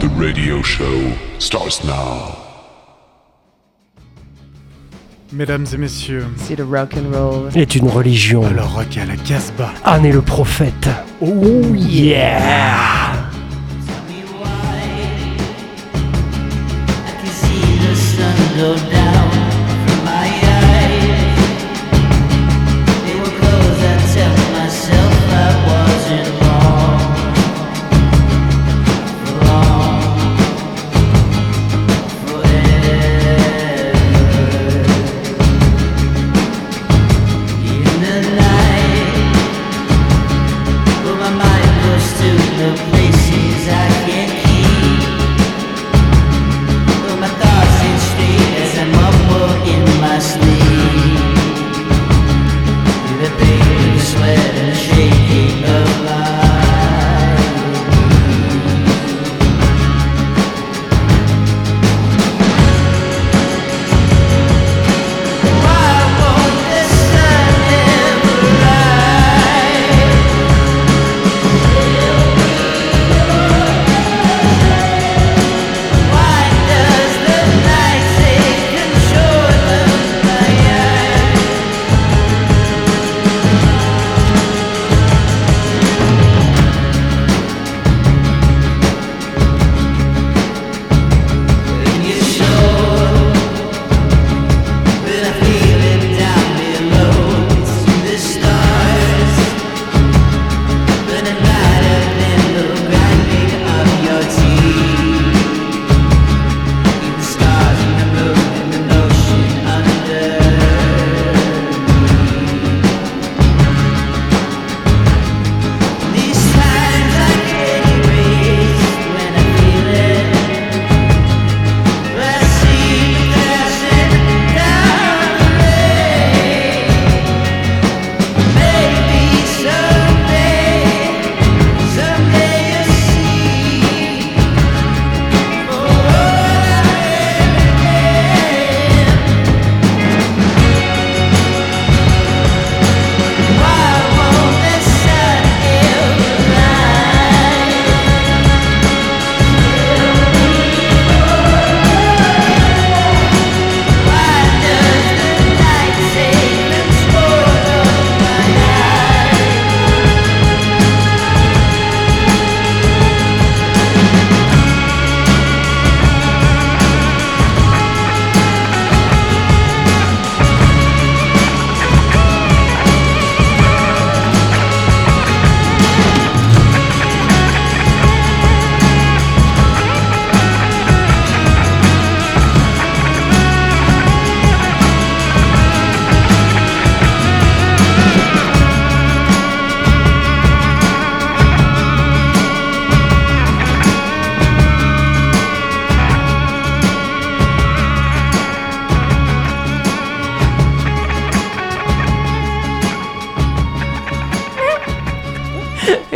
the radio show, starts now. Mesdames et messieurs, C'est le rock and roll. est une religion. alors rock à la Casbah. Anne est le prophète. Oh yeah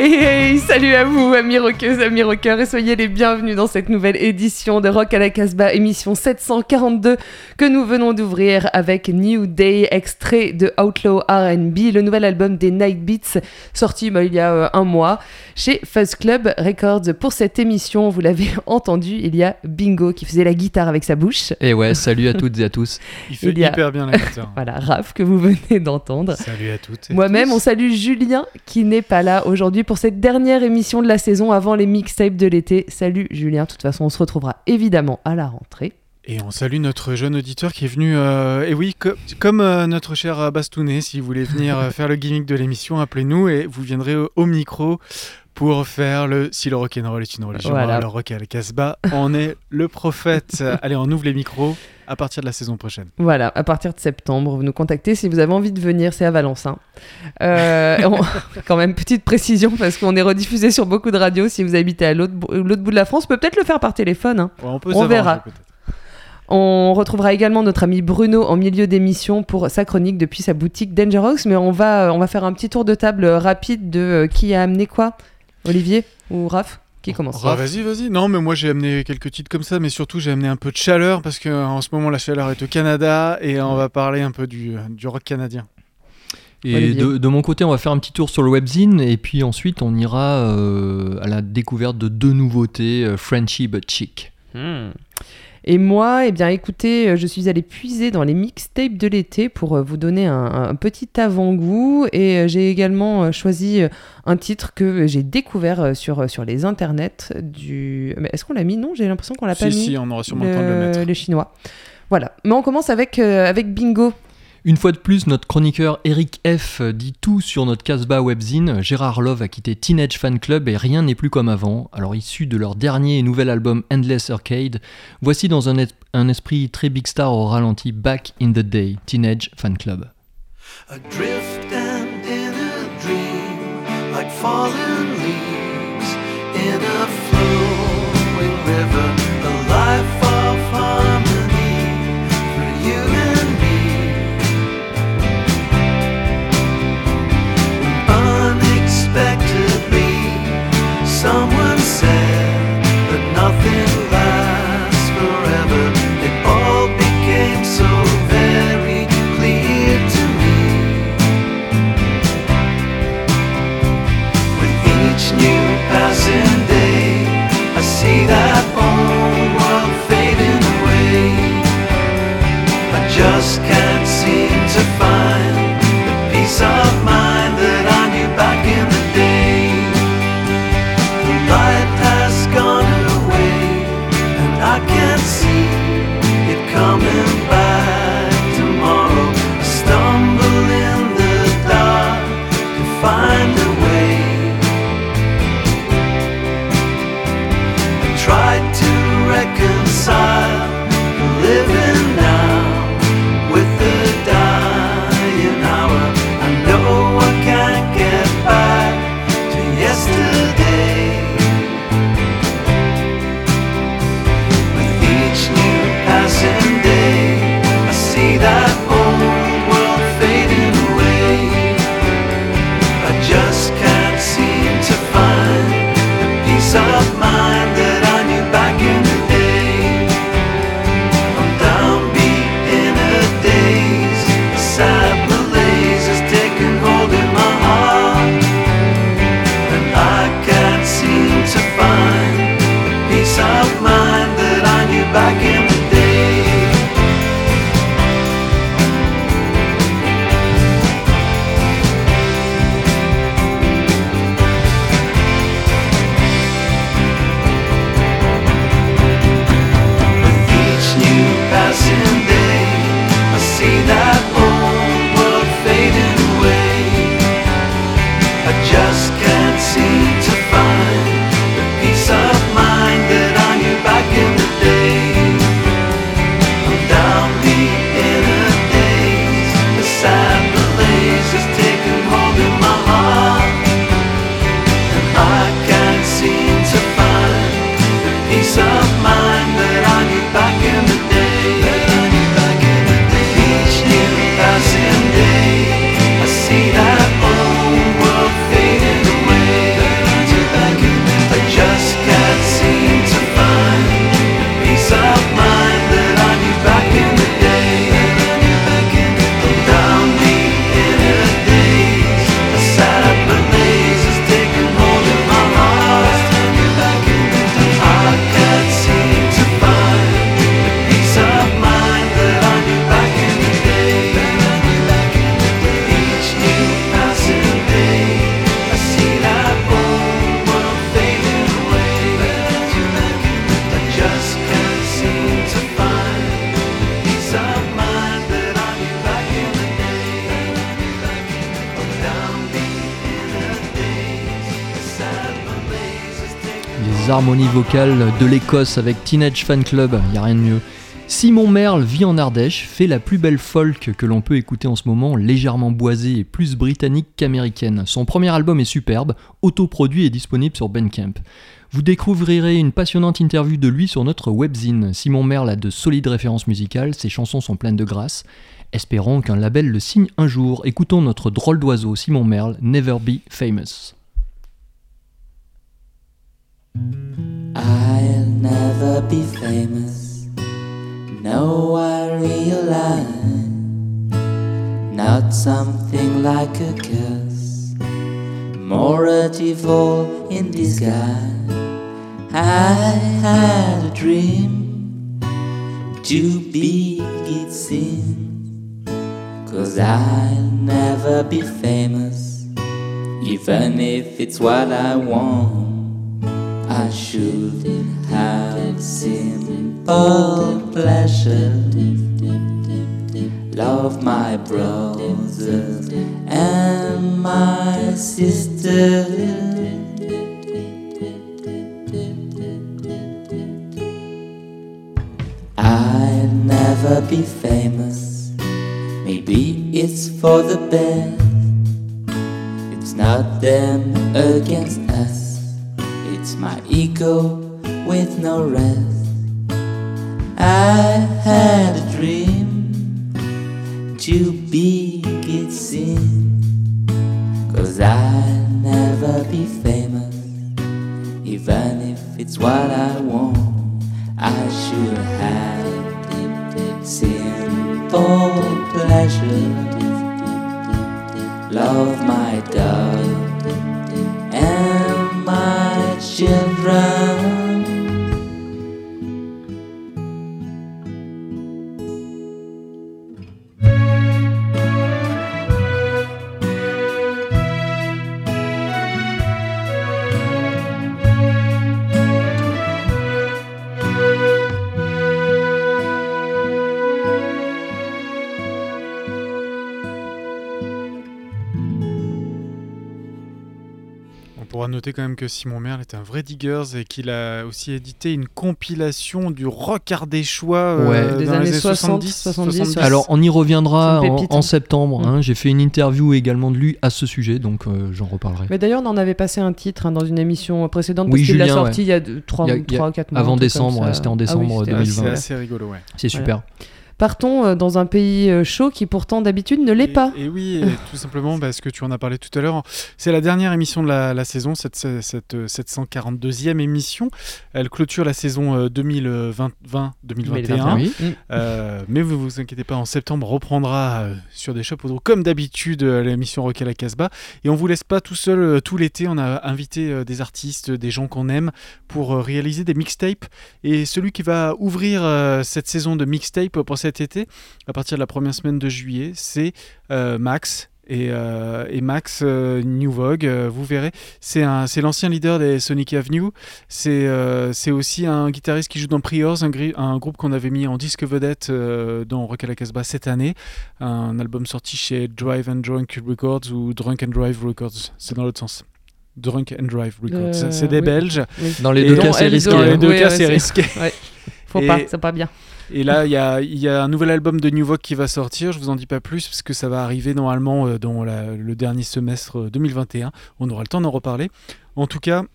Hey, hey, salut à vous, amis rockeuses, amis rockeurs, et soyez les bienvenus dans cette nouvelle édition de Rock à la Casbah, émission 742, que nous venons d'ouvrir avec New Day, extrait de Outlaw RB, le nouvel album des Night Beats, sorti bah, il y a euh, un mois chez Fuzz Club Records. Pour cette émission, vous l'avez entendu, il y a Bingo qui faisait la guitare avec sa bouche. Et ouais, salut à toutes et à tous. Il fait Il y a- hyper bien la guitare. Voilà, Raph que vous venez d'entendre. Salut à toutes. et Moi-même, tous. on salue Julien qui n'est pas là aujourd'hui pour cette dernière émission de la saison avant les mixtapes de l'été. Salut Julien, de toute façon, on se retrouvera évidemment à la rentrée. Et on salue notre jeune auditeur qui est venu. euh, et oui, co- comme euh, notre cher Bastounet, si vous voulez venir euh, faire le gimmick de l'émission, appelez-nous et vous viendrez au, au micro pour faire le Si le rock'n'roll est une religion, Voilà. le rock à la Casbah, on est le prophète. Allez, on ouvre les micros à partir de la saison prochaine. Voilà, à partir de septembre, vous nous contactez si vous avez envie de venir, c'est à Valence. hein. Euh, on- quand même, petite précision, parce qu'on est rediffusé sur beaucoup de radios. Si vous habitez à l'autre bou- l'autre bout de la France, on peut peut-être le faire par téléphone. hein. Ouais, on peut On s'arranger, verra. On retrouvera également notre ami Bruno en milieu d'émission pour sa chronique depuis sa boutique Dangerous, mais on va, on va faire un petit tour de table rapide de euh, qui a amené quoi Olivier ou Raph Qui commence Ah, vas-y, vas-y. Non, mais moi j'ai amené quelques titres comme ça, mais surtout j'ai amené un peu de chaleur parce qu'en ce moment la chaleur est au Canada et on va parler un peu du, du rock canadien. Et de mon côté, on va faire un petit tour sur le webzine et puis ensuite on ira euh, à la découverte de deux nouveautés, euh, Frenchy but chic. Hmm. Et moi, eh bien, écoutez, euh, je suis allée puiser dans les mixtapes de l'été pour euh, vous donner un, un petit avant-goût. Et euh, j'ai également choisi un titre que j'ai découvert sur, sur les internets. Du... Mais est-ce qu'on l'a mis? Non, j'ai l'impression qu'on l'a pas Si, mis. si, on aura sûrement le temps de le mettre. le chinois. Voilà. Mais on commence avec, euh, avec Bingo. Une fois de plus, notre chroniqueur Eric F dit tout sur notre Casbah webzine. Gérard Love a quitté Teenage Fan Club et rien n'est plus comme avant. Alors issu de leur dernier et nouvel album Endless Arcade, voici dans un, es- un esprit très big star au ralenti Back in the Day, Teenage Fan Club. Harmonies vocales de l'Écosse avec Teenage Fan Club, y a rien de mieux. Simon Merle vit en Ardèche, fait la plus belle folk que l'on peut écouter en ce moment, légèrement boisée et plus britannique qu'américaine. Son premier album est superbe, autoproduit et disponible sur Bandcamp. Vous découvrirez une passionnante interview de lui sur notre webzine. Simon Merle a de solides références musicales, ses chansons sont pleines de grâce. Espérons qu'un label le signe un jour. Écoutons notre drôle d'oiseau Simon Merle, Never Be Famous. I'll never be famous. No, I realize not something like a curse, more a devil in disguise. I had a dream too big it seemed, cause I'll never be famous, even if it's what I want. I should have simple pleasure. Love my brothers and my sisters. I'll never be famous. Maybe it's for the best. It's not them against us. It's my ego with no rest. I had a dream too big it seemed. Cause I'll never be famous. Even if it's what I want, I should have simple pleasure. Love my dog and Christian drive. Noter quand même que Simon Merle est un vrai diggers et qu'il a aussi édité une compilation du rock ardéchois euh, Ouais. Des dans années les 60, 70, 70, ouais. Alors on y reviendra en, septembre. Mm. hein. J'ai fait une interview également de lui à ce sujet, donc euh, j'en reparlerai. Mais d'ailleurs, on en avait passé un titre hein, dans une émission précédente Oui, parce qu'il l'a Julien, sorti il y a 3 Il y a- il y a- 3 4 mois. avant truc décembre, c'était en Ah oui, décembre c'était- 2020. C'est assez rigolo, ouais. C'est super. Partons euh, dans un pays euh, chaud qui pourtant d'habitude ne l'est pas. Et, oui, et tout simplement parce que tu en as parlé tout à l'heure. C'est la dernière émission de la, la saison, cette, cette, euh, 742e émission. Elle clôture la saison euh, 2020-2021. Oui. Mm. Euh, mais vous vous inquiétez pas, en septembre, on reprendra sur des chapeaux de roue, comme d'habitude, l'émission Rock à la Casbah. Et on vous laisse pas tout seul tout l'été. On a invité des artistes, des gens qu'on aime pour réaliser des mixtapes. Et celui qui va ouvrir cette saison de mixtape pour cet été, à partir de la première semaine de juillet, c'est euh, Max. Et, euh, et Max euh, New Vogue, euh, vous verrez, c'est un- c'est l'ancien leader des Sonic Avenue. C'est euh, c'est aussi un guitariste qui joue dans Priors, un, gri- un groupe qu'on avait mis en disque vedette euh, dans Rock à la Casbah cette année. Un album sorti chez Drive and Drunk Records ou Drunk and Drive Records. C'est dans l'autre sens. Drunk and Drive Records. Euh, c'est des oui. Belges. Oui. Dans les deux cas, c'est risqué. Dans les deux Oui, cas, ouais, c'est c'est- risqué. Faut Et- pas, c'est pas bien. Et là, il y a, un nouvel album de New Vogue qui va sortir. Je vous en dis pas plus parce que ça va arriver normalement euh, dans le dernier semestre euh, 2021. On aura le temps d'en reparler. En tout cas.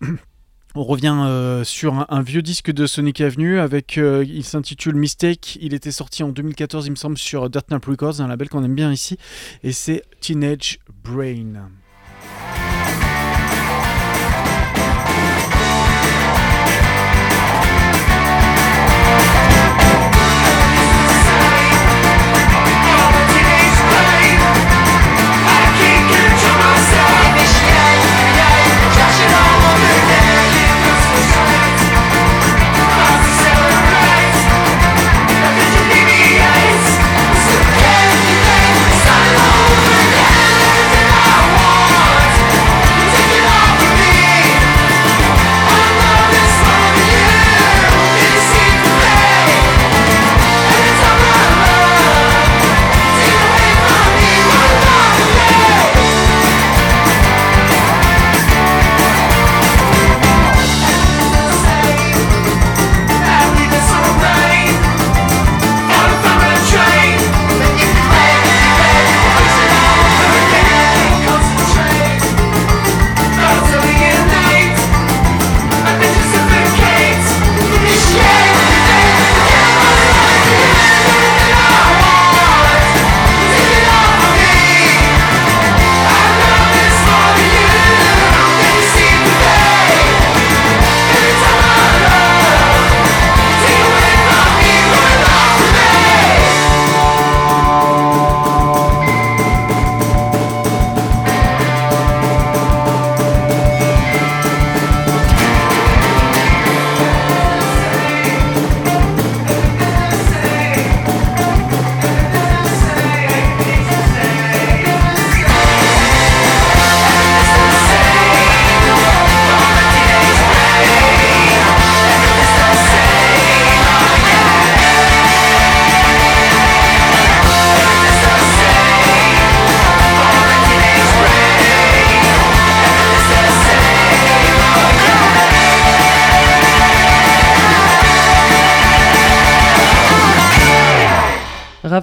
On revient euh, sur un, vieux disque de Sonic Avenue avec, euh, il s'intitule Mistake. Il était sorti en 2014, il me semble, sur Dirt Records, un label qu'on aime bien ici, et c'est Teenage Brain.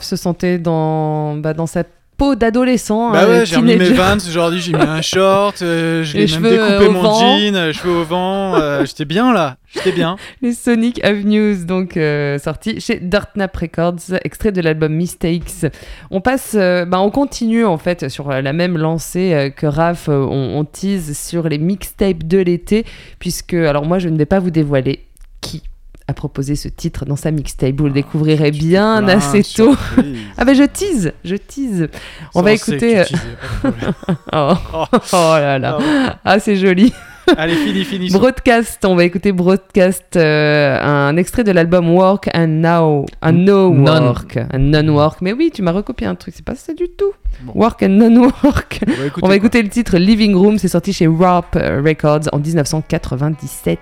Raph se sentait dans, bah, dans sa peau d'adolescent. Bah hein, ouais, j'ai remis mes vans aujourd'hui, j'ai mis un short, euh, je l'ai même euh, découpé mon vent. jean, euh, cheveux au vent, euh, j'étais bien là, j'étais bien. Les Sonic Avenues, donc euh, sorti chez Dirtnap Records, extrait de l'album Mistakes. On passe, euh, bah, on continue en fait sur euh, la même lancée euh, que Raph. euh, on, on tease sur les mixtapes de l'été, puisque alors moi je ne vais pas vous dévoiler qui a proposé ce titre dans sa mixtape. Vous le découvrirez bien assez tôt. Ah ben je tease, je tease. On Ça, va écouter. Oh, Oh. oh là là, Ah ah c'est joli. Allez, fini, fini. Broadcast, on va écouter Broadcast, euh, un extrait de l'album Work and Now, un No Non. Work, un Non-Work. Mais oui, tu m'as recopié un truc, c'est pas ça du tout. Bon. Work and Non-Work. On va écouter. On va écouter le titre Living Room, c'est sorti chez Rap Records en 1997.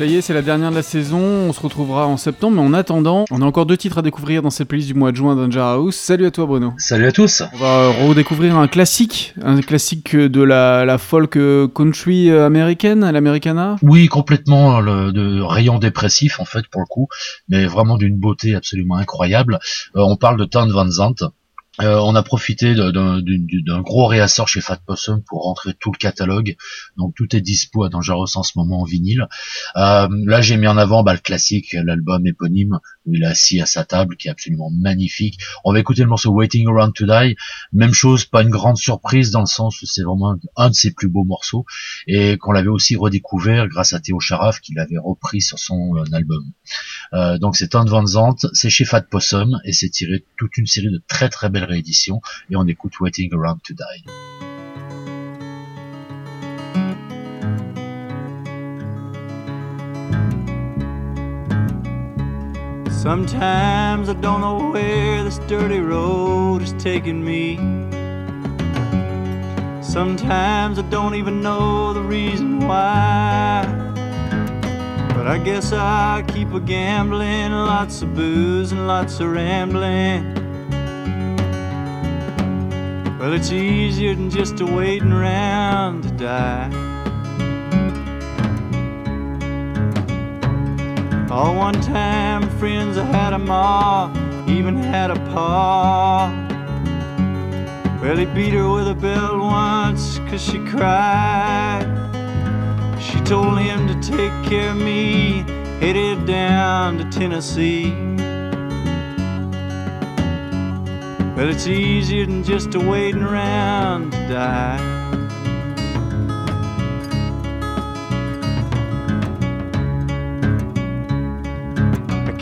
Ça y est, c'est la dernière de la saison. On se retrouvera en septembre, mais en attendant, on a encore deux titres à découvrir dans cette playlist du mois de juin d'Anger House. Salut à toi, Bruno. Salut à tous. On va redécouvrir un classique, un classique de la, la folk euh, country euh, américaine, l'Americana. Oui, complètement le de rayon dépressif en fait pour le coup, mais vraiment d'une beauté absolument incroyable. Euh, on parle de Town Van Zandt. Euh, on a profité d'un gros réassort chez Fat Possum pour rentrer tout le catalogue. Donc tout est dispo à Dangerous en ce moment en vinyle. Euh, là j'ai mis en avant bah, le classique, l'album éponyme où il est assis à sa table, qui est absolument magnifique. On va écouter le morceau Waiting Around to Die. Même chose, pas une grande surprise dans le sens où c'est vraiment un de ses plus beaux morceaux et qu'on l'avait aussi redécouvert grâce à Théo Charaf qui l'avait repris sur son euh, album. Euh, donc c'est Ton Van Zandt, c'est chez Fat Possum et c'est tiré de toute une série de très très belles rééditions et on écoute Waiting Around to Die. Sometimes I don't know where this dirty road is taking me. Sometimes I don't even know the reason why. But I guess I keep a gambling, lots of booze and lots of rambling. Well, it's easier than just a waiting around to die. All one time friends I had a ma, even had a pa. Well, he beat her with a belt once cause she cried. She told him to take care of me, headed down to Tennessee. Well, it's easier than just a waiting around to die.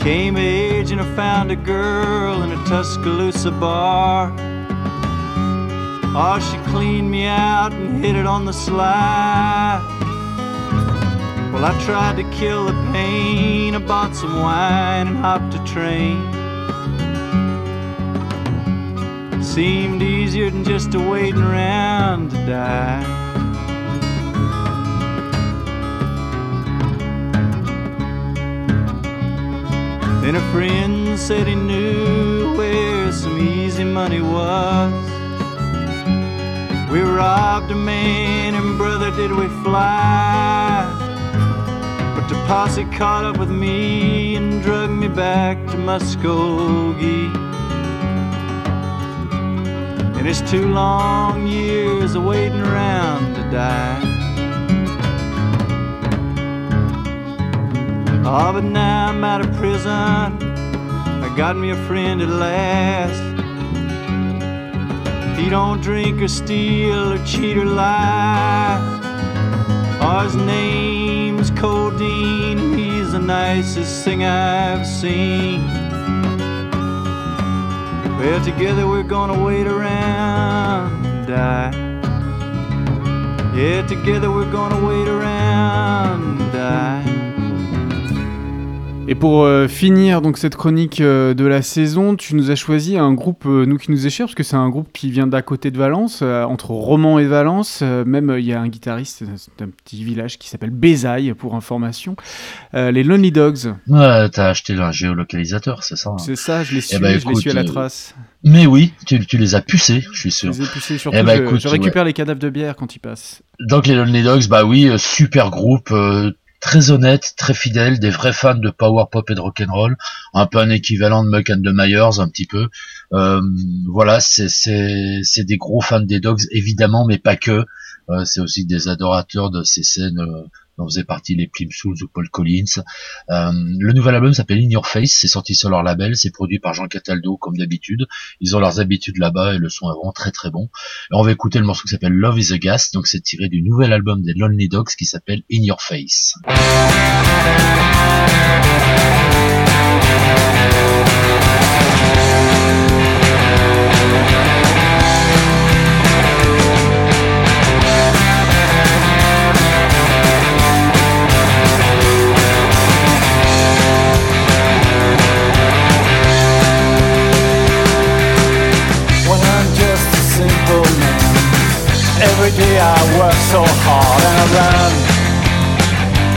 Came of age and I found a girl in a Tuscaloosa bar. Oh, she cleaned me out and hit it on the sly. Well, I tried to kill the pain. I bought some wine and hopped a train. Seemed easier than just a waiting around to die. Then a friend said he knew where some easy money was. We robbed a man and brother did we fly. But the posse caught up with me and drug me back to Muskogee. And it's two long years of waiting around to die. Oh, but now I'm out of prison. I got me a friend at last. He don't drink or steal or cheat or lie. Oh, his name's Codeine. He's the nicest thing I've seen. Well, together we're gonna wait around and die. Yeah, together we're gonna wait around and die. Et pour euh, finir donc cette chronique euh, de la saison, tu nous as choisi un groupe euh, nous qui nous est cher parce que c'est un groupe qui vient d'à côté de Valence, entre Romans et Valence. Même il y a un guitariste d'un petit village qui s'appelle Bézaille pour information. Les Lonely Dogs, Ouais, t'as acheté un géolocalisateur, c'est ça hein c'est ça, je les suis, ben, je les suis à la trace. Mais oui, tu, tu les as pucés, je suis sûr. Je les ai surtout, Eh ben, je, écoute, je récupère les cadavres de bière quand ils passent. Donc les Lonely Dogs, bah oui, super groupe, très honnête, très fidèle, des vrais fans de power pop et de rock and roll, un peu un équivalent de Muck and the Myers, un petit peu. Euh, voilà, c'est des gros fans des Dogs évidemment, mais pas que. Euh, c'est aussi des adorateurs de ces scènes euh, dont faisaient partie les Plimsouls ou Paul Collins. Euh, le nouvel album s'appelle In Your Face, c'est sorti sur leur label, c'est produit par Jean Cataldo comme d'habitude. Ils ont leurs habitudes là-bas et le son est vraiment très très bon. Et on va écouter le morceau qui s'appelle Love is a Gas, donc c'est tiré du nouvel album des Lonely Dogs qui s'appelle In Your Face. I work so hard and I run.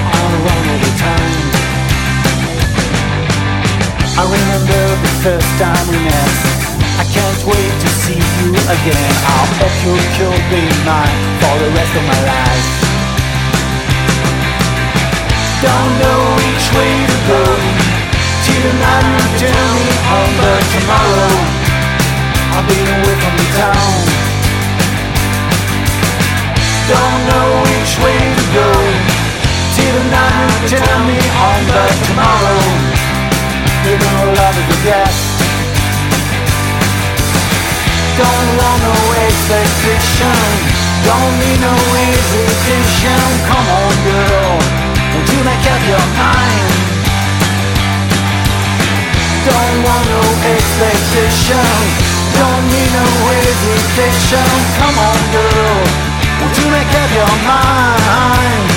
I run all the time. I remember the first time we met. I can't wait to see you again. I'll bet you could be mine for the rest of my life. Don't know which way to go. Till the night you tell me on the tomorrow. I've been away from the town. Don't know which way to go. Till the night tell me on the tomorrow. You know love is a gas. Don't want no expectation. Don't need no hesitation. Come on, girl. Won't you make up your mind? Don't want no expectation. Don't need no hesitation. Come on, girl. Won't you make up your mind?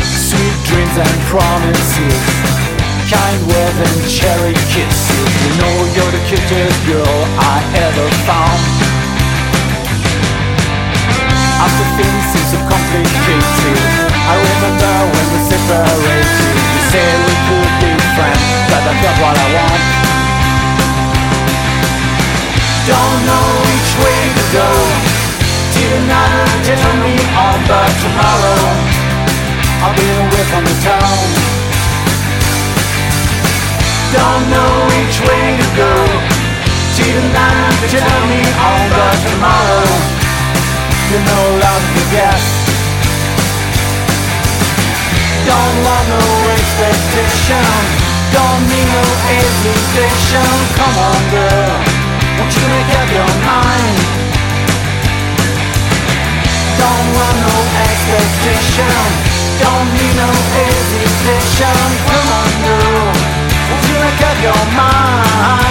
Sweet dreams and promises. Kind words and cherry kisses. You know you're the cutest girl I ever found. After things seem so complicated I remember when we separated You said we could be friends But I got what I want Don't know which way to go Me tomorrow. I'll be away from the town. Don't know which way to go. Tonight tell me all but tomorrow. You know love the gas Don't want no expectation. Don't need no Come on girl. Won't you make up your mind Don't want no expectation. Don't need no hesitation. Come on girl. You make up your mind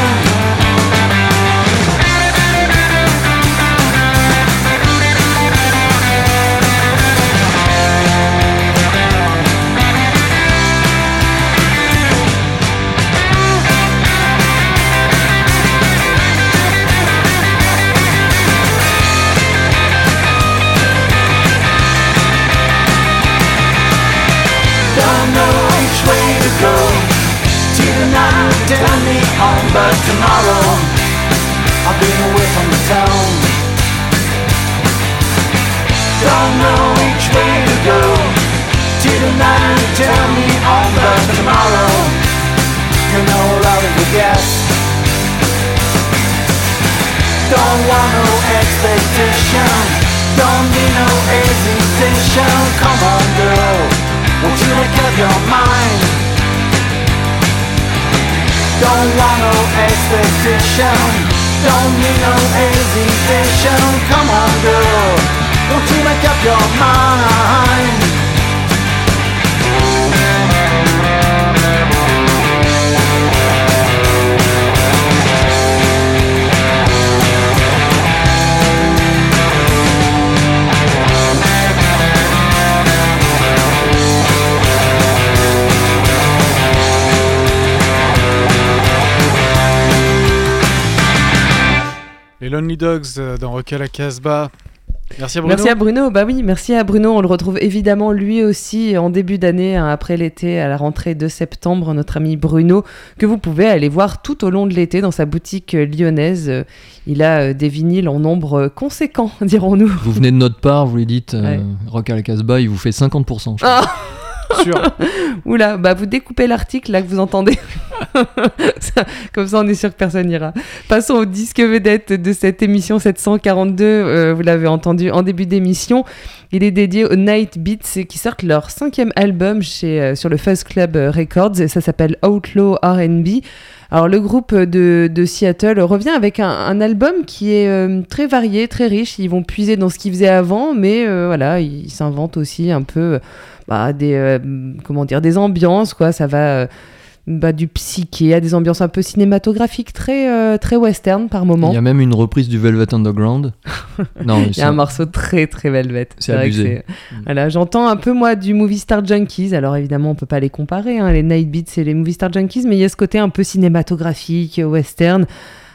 Dogs euh, dans Rock à la Casbah. Merci à Bruno. Merci à Bruno. Bah oui, merci à Bruno. On le retrouve évidemment lui aussi en début d'année, hein, après l'été, à la rentrée de septembre, notre ami Bruno, que vous pouvez aller voir tout au long de l'été dans sa boutique euh, lyonnaise. Euh, Il a des vinyles en nombre conséquent, dirons-nous. Vous venez de notre part, vous lui dites euh, Ouais. Rock à la Casbah, il vous fait 50%. je crois. Ah Sûr. Oula, bah vous découpez l'article là que vous entendez. Comme ça, on est sûr que personne n'ira. Passons au disque vedette de cette émission 742. euh, vous l'avez entendu en début d'émission. Il est dédié aux Night Beats qui sortent leur cinquième album chez, euh, sur le Fuzz Club Records. Et ça s'appelle Outlaw RB. Alors le groupe de, de Seattle revient avec un, album qui est euh, très varié, très riche. Ils vont puiser dans ce qu'ils faisaient avant, mais euh, voilà, ils s'inventent aussi un peu bah, des euh, comment dire des ambiances quoi. Ça va euh, bah, du psyché à des ambiances un peu cinématographiques, très euh, très western par moment. Il y a même une reprise du Velvet Underground. non, Il y a un morceau très très velvet. C'est abusé. c'est- Voilà, j'entends un peu moi du Movie Star Junkies. Alors évidemment, on peut pas les comparer, hein, les Night Beats et les Movie Star Junkies, mais il y a ce côté un peu cinématographique, western,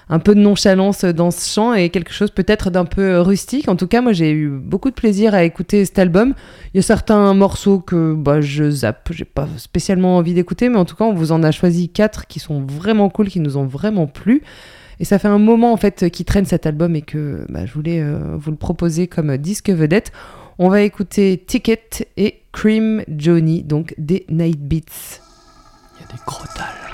un peu de nonchalance dans ce chant et quelque chose peut-être d'un peu rustique. En tout cas, moi j'ai eu beaucoup de plaisir à écouter cet album. Il y a certains morceaux que bah, je zappe, j'ai pas spécialement envie d'écouter, mais en tout cas, on vous en a choisi quatre qui sont vraiment cool, qui nous ont vraiment plu. Et ça fait un moment en fait qui traîne cet album et que bah, je voulais euh, vous le proposer comme disque vedette. On va écouter Ticket et Cream Johnny, donc des Night Beats. Il y a des crotales.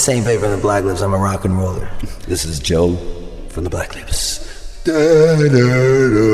same paper the Black Lips. I'm a rock and roller. This is Joe from the Black Lips. Da, da, da.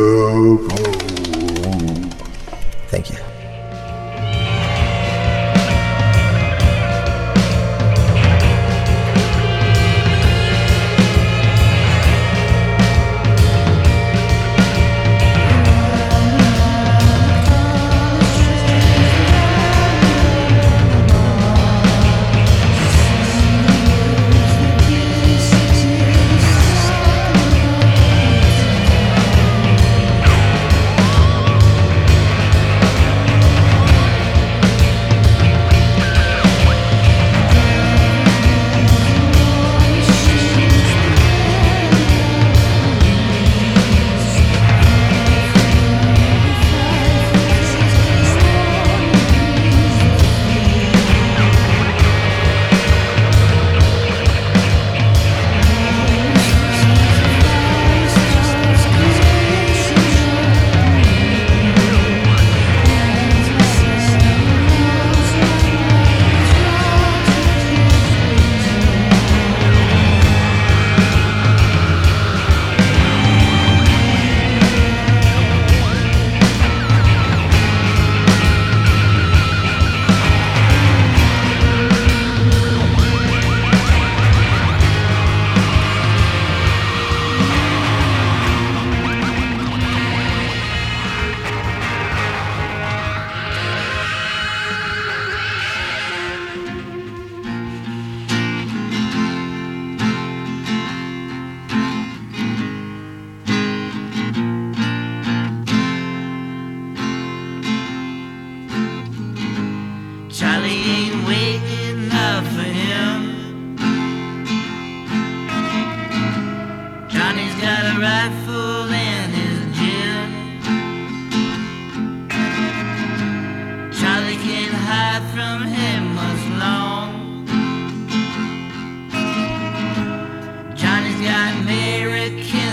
from him was long. Johnny's got American.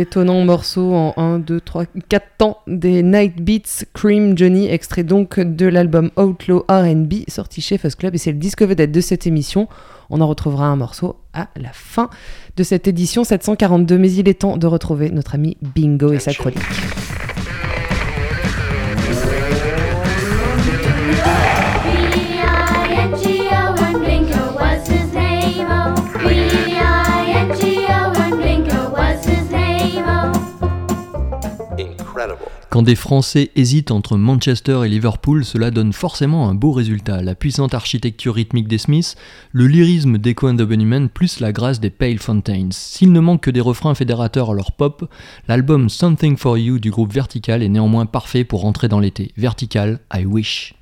Étonnant morceau en 1, 2, 3, 4 temps des Night Beats Cream Johnny, extrait donc de l'album Outlaw RB sorti chez Fuzz Club et c'est le disque vedette de cette émission. On en retrouvera un morceau à la fin de cette édition 742, mais il est temps de retrouver notre ami Bingo et sa chronique. Quand des Français hésitent entre Manchester et Liverpool, cela donne forcément un beau résultat. La puissante architecture rythmique des Smiths, le lyrisme d'Echo and the Bunnymen, plus la grâce des Pale Fountains. S'il ne manque que des refrains fédérateurs à leur pop, l'album Something for You du groupe Vertical est néanmoins parfait pour rentrer dans l'été. Vertical, I wish.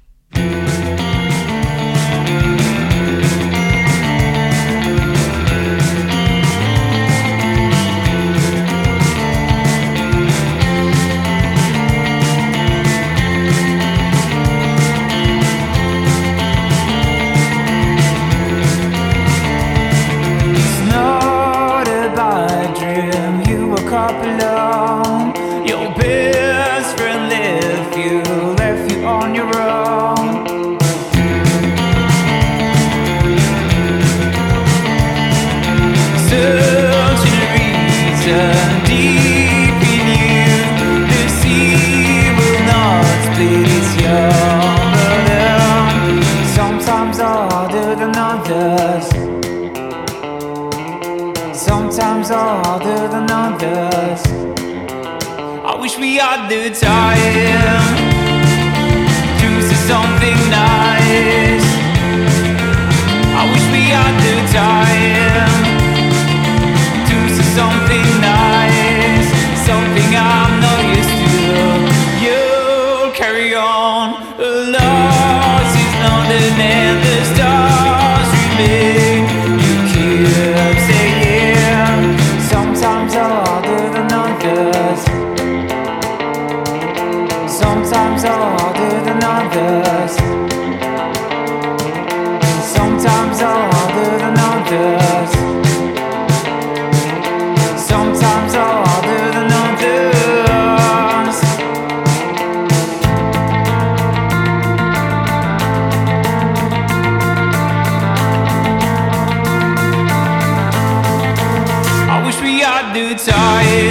guitar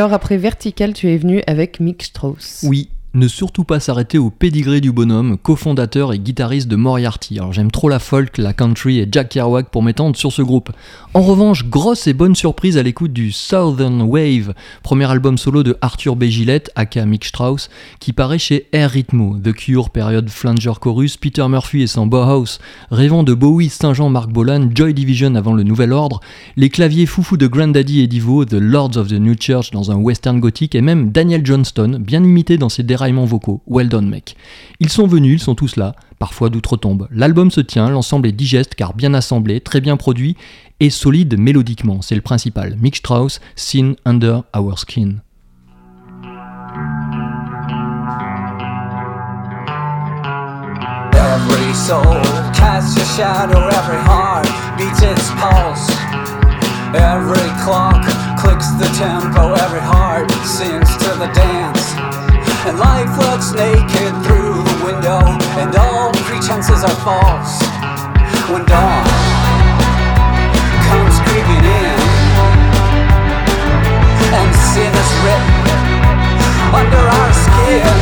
alors après Vertical, tu es venu avec Mick Strauss. Oui, ne surtout pas s'arrêter au pédigré du bonhomme, cofondateur et guitariste de Moriarty. Alors j'aime trop la folk, la country et Jack Kerouac pour m'étendre sur ce groupe. En revanche, grosse et bonne surprise à l'écoute du Southern Wave, premier album solo de Arthur B. Gillette, aka Mick Strauss, qui paraît chez Air Ritmo, The Cure, période Flanger Chorus, Peter Murphy et son Bauhaus, rêvant de Bowie, Saint-Jean, Marc Bolan, Joy Division avant le Nouvel Ordre, les claviers foufous de Grandaddy et Divo, The Lords of the New Church dans un western gothique et même Daniel Johnston, bien imité dans ses vocaux. Well done mec. Ils sont venus, ils sont tous là, parfois d'outre-tombe. L'album se tient, l'ensemble est digeste car bien assemblé, très bien produit et solide mélodiquement, c'est le principal. Mick Strauss, Sin Under Our Skin. Every soul casts a shadow, every heart beats its pulse. Every clock clicks the tempo, every heart are. When dawn comes creeping in, and sin is written under our skin.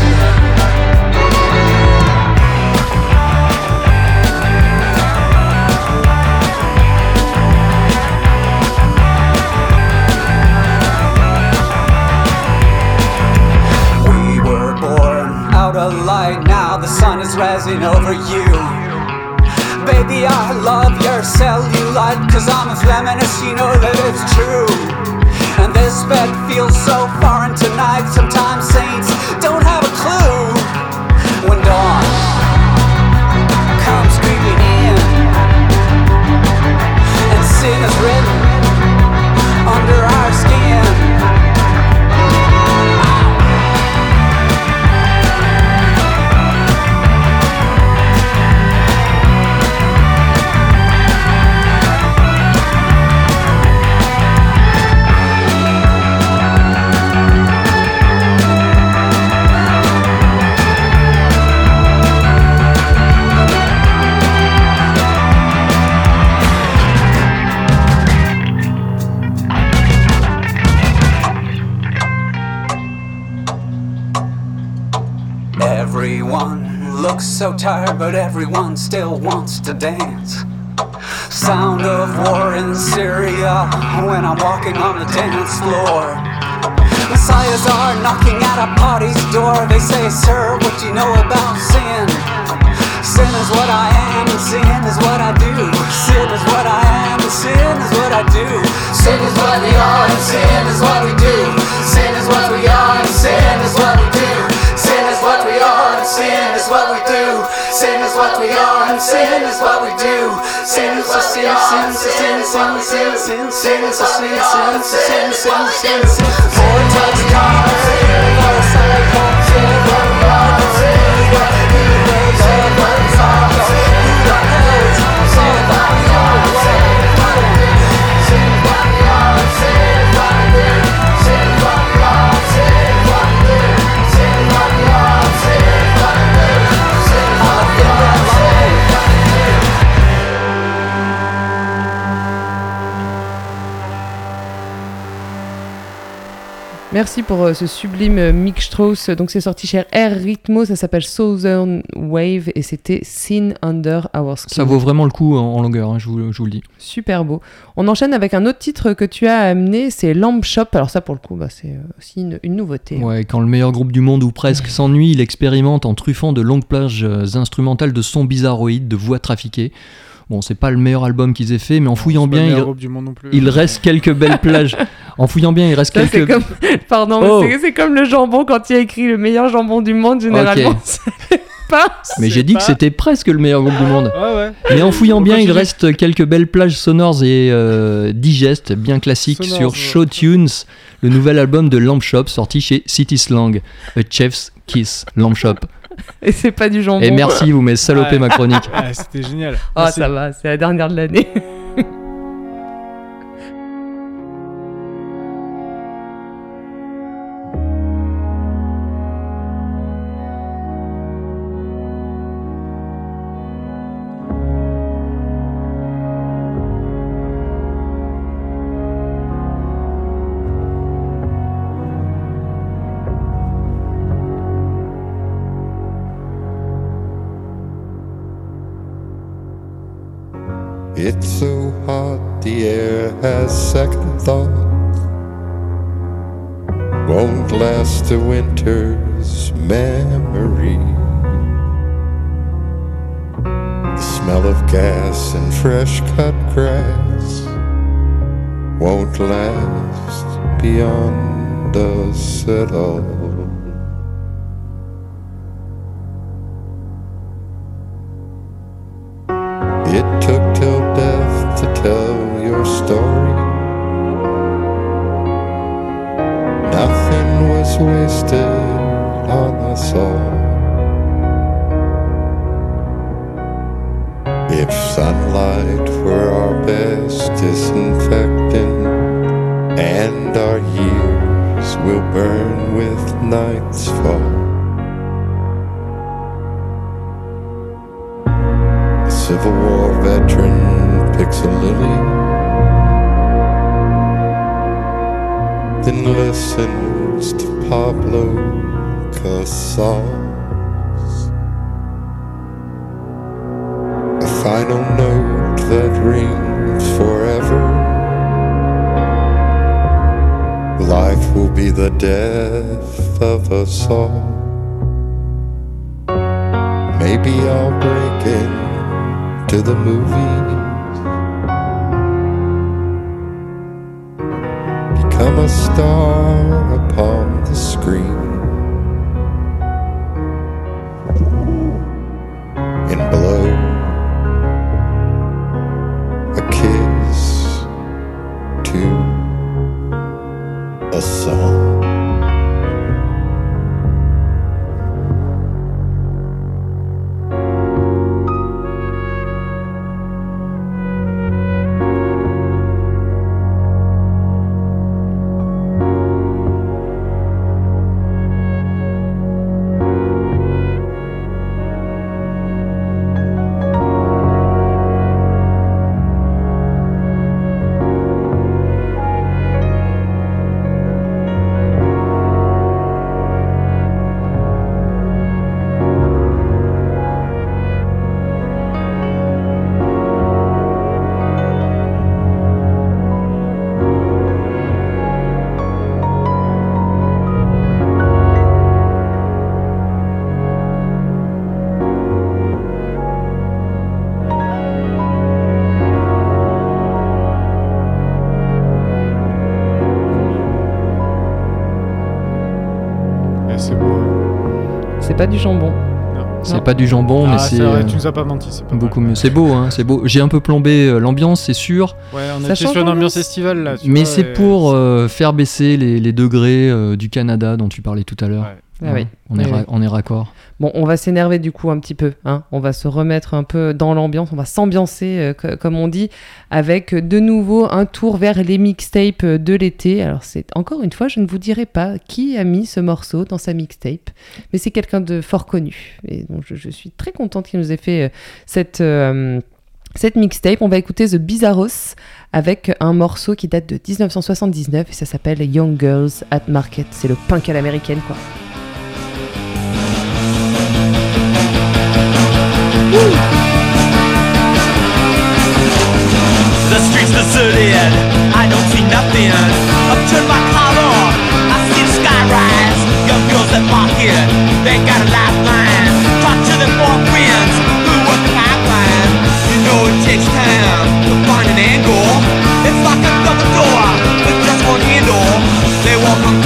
We were born out of light, now agonizing over you. Baby, I love your cellulite, cause I'm a feminist, you know that it's true. And this bed feels so foreign tonight, sometimes saints don't so tired, but everyone still wants to dance. Sound of war in Syria when I'm walking on the dance floor. Messiahs are knocking at a party's door. They say, Sir, what do you know about sin? Sin is what I am, and sin is what I do. Sin is what I am, and sin is what I do. Sin is what we are, and sin is what we sin is what we do. Sin is a sin, sin, sin, sin, sin, sin, sin is a sin, sin, sin, sin, sin, sin. Vortex cars, motorcycle, sin is what are, sin is what do. Sin is what we are, who the hell is sin is what we are, sin is what we do. Sin is what we are, sin Merci pour euh, ce sublime euh, Mick Strauss. Donc c'est sorti chez Air Rhythmo, ça s'appelle Southern Wave et c'était Sin Under Our Skin. Ça vaut vraiment le coup en, en longueur, hein, je, vous, je vous le dis. Super beau. On enchaîne avec un autre titre que tu as amené, c'est Lamp Shop. Alors ça pour le coup, bah, c'est euh, aussi une, une nouveauté. Ouais, quand le meilleur groupe du monde ou presque s'ennuie, il expérimente en truffant de longues plages instrumentales de sons bizarroïdes, de voix trafiquées. Bon, c'est pas le meilleur album qu'ils aient fait, mais en fouillant bien, meilleur il, groupe du monde non plus. il reste quelques belles plages. En fouillant bien, il reste Ça, quelques. comme... Pardon, Oh. mais c'est- comme le jambon quand il a écrit le meilleur jambon du monde, généralement. Pas. Mais j'ai dit que c'était presque le meilleur groupe du monde. Ouais, ouais. Mais en fouillant On bien, il reste quelques belles plages sonores et euh, digestes, bien classiques, sur ouais. Show Tunes, le nouvel album de Lamp Shop sorti chez City Slang, A Chef's Kiss, Lamp Shop. Et c'est pas du jambon. Et merci, vous m'avez salopé Ouais. ma chronique. C'était génial. Ah, Merci. ça va, c'est la dernière de l'année. It's so hot, the air has second thoughts. Won't last a winter's memory. The smell of gas and fresh cut grass won't last beyond us at all. Be the death of us all. Maybe I'll break into the movies. Become a star upon the screen. Du jambon. C'est pas du jambon, Ah, mais c'est c'est vrai, euh, tu nous as pas menti, c'est pas beaucoup mieux. C'est beau, hein, c'est beau. J'ai un peu plombé euh, l'ambiance, c'est sûr. Ouais, on était sur une ambiance estivale là. tu Mais c'est et- pour euh, faire baisser les, les degrés euh, du Canada dont tu parlais tout à l'heure. Ah oui. On, est Oui, ra- oui. on est raccord. Bon, on va s'énerver du coup un petit peu. Hein. On va se remettre un peu dans l'ambiance. On va s'ambiancer, euh, co- comme on dit, avec de nouveau un tour vers les mixtapes euh, de l'été. Alors, c'est encore une fois, je ne vous dirai pas qui a mis ce morceau dans sa mixtape, mais c'est quelqu'un de fort connu. Et donc, je, je suis très contente qu'il nous ait fait euh, cette. euh, cette mixtape, on va écouter The Bizarros avec un morceau qui date de 1979 et ça s'appelle Young Girls at Market. C'est le punk à l'américaine, quoi. Streets deserted, I don't see nothing. Up to my collar, I see the sky rise. Young girls that pocket, they got a lifeline. Talk to their boyfriends who work the pipeline. You know it takes time to find an angle. It's like a double door with just one handle. They walk on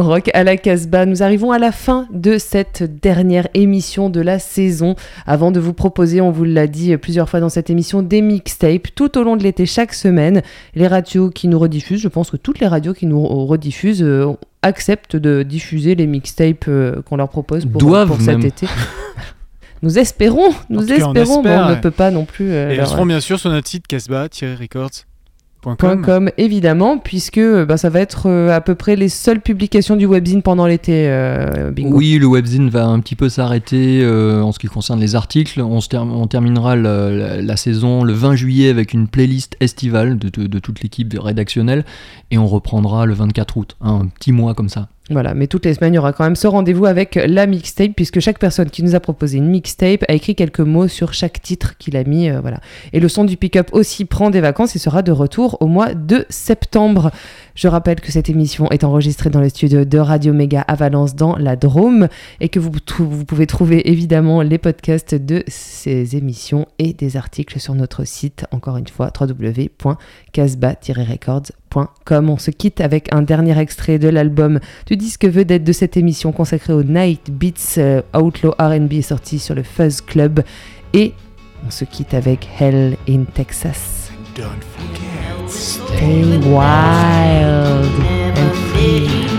dans Rock à la Casbah. Nous arrivons à la fin de cette dernière émission de la saison. Avant de vous proposer, on vous l'a dit plusieurs fois dans cette émission, des mixtapes tout au long de l'été, chaque semaine. Les radios qui nous rediffusent, je pense que toutes les radios qui nous rediffusent euh, acceptent de diffuser les mixtapes euh, qu'on leur propose pour, Doivent pour cet même. été. Nous espérons, nous tout cas, on espérons, mais espère, on ne peut pas non plus. euh, Et elles leur- seront bien sûr sur notre site casbah-records.com. .com évidemment puisque euh, bah, ça va être euh, à peu près les seules publications du webzine pendant l'été euh. Oui, le webzine va un petit peu s'arrêter euh, en ce qui concerne les articles. On, se term- on terminera la, la- la saison le 20 juillet avec une playlist estivale de, de- de toute l'équipe rédactionnelle et on reprendra le 24 août, un petit mois comme ça. Voilà, mais toutes les semaines, il y aura quand même ce rendez-vous avec la mixtape, puisque chaque personne qui nous a proposé une mixtape a écrit quelques mots sur chaque titre qu'il a mis. euh, voilà. Et le son du pick-up aussi prend des vacances et sera de retour au mois de septembre. Je rappelle que cette émission est enregistrée dans le studio de Radio Méga à Valence dans la Drôme et que vous, vous pouvez trouver évidemment les podcasts de ces émissions et des articles sur notre site, encore une fois, www.casbah-records.com. On se quitte avec un dernier extrait de l'album du disque vedette de cette émission consacrée au Night Beats euh, Outlaw R&B sorti sur le Fuzz Club et on se quitte avec Hell in Texas. Stay wild and free.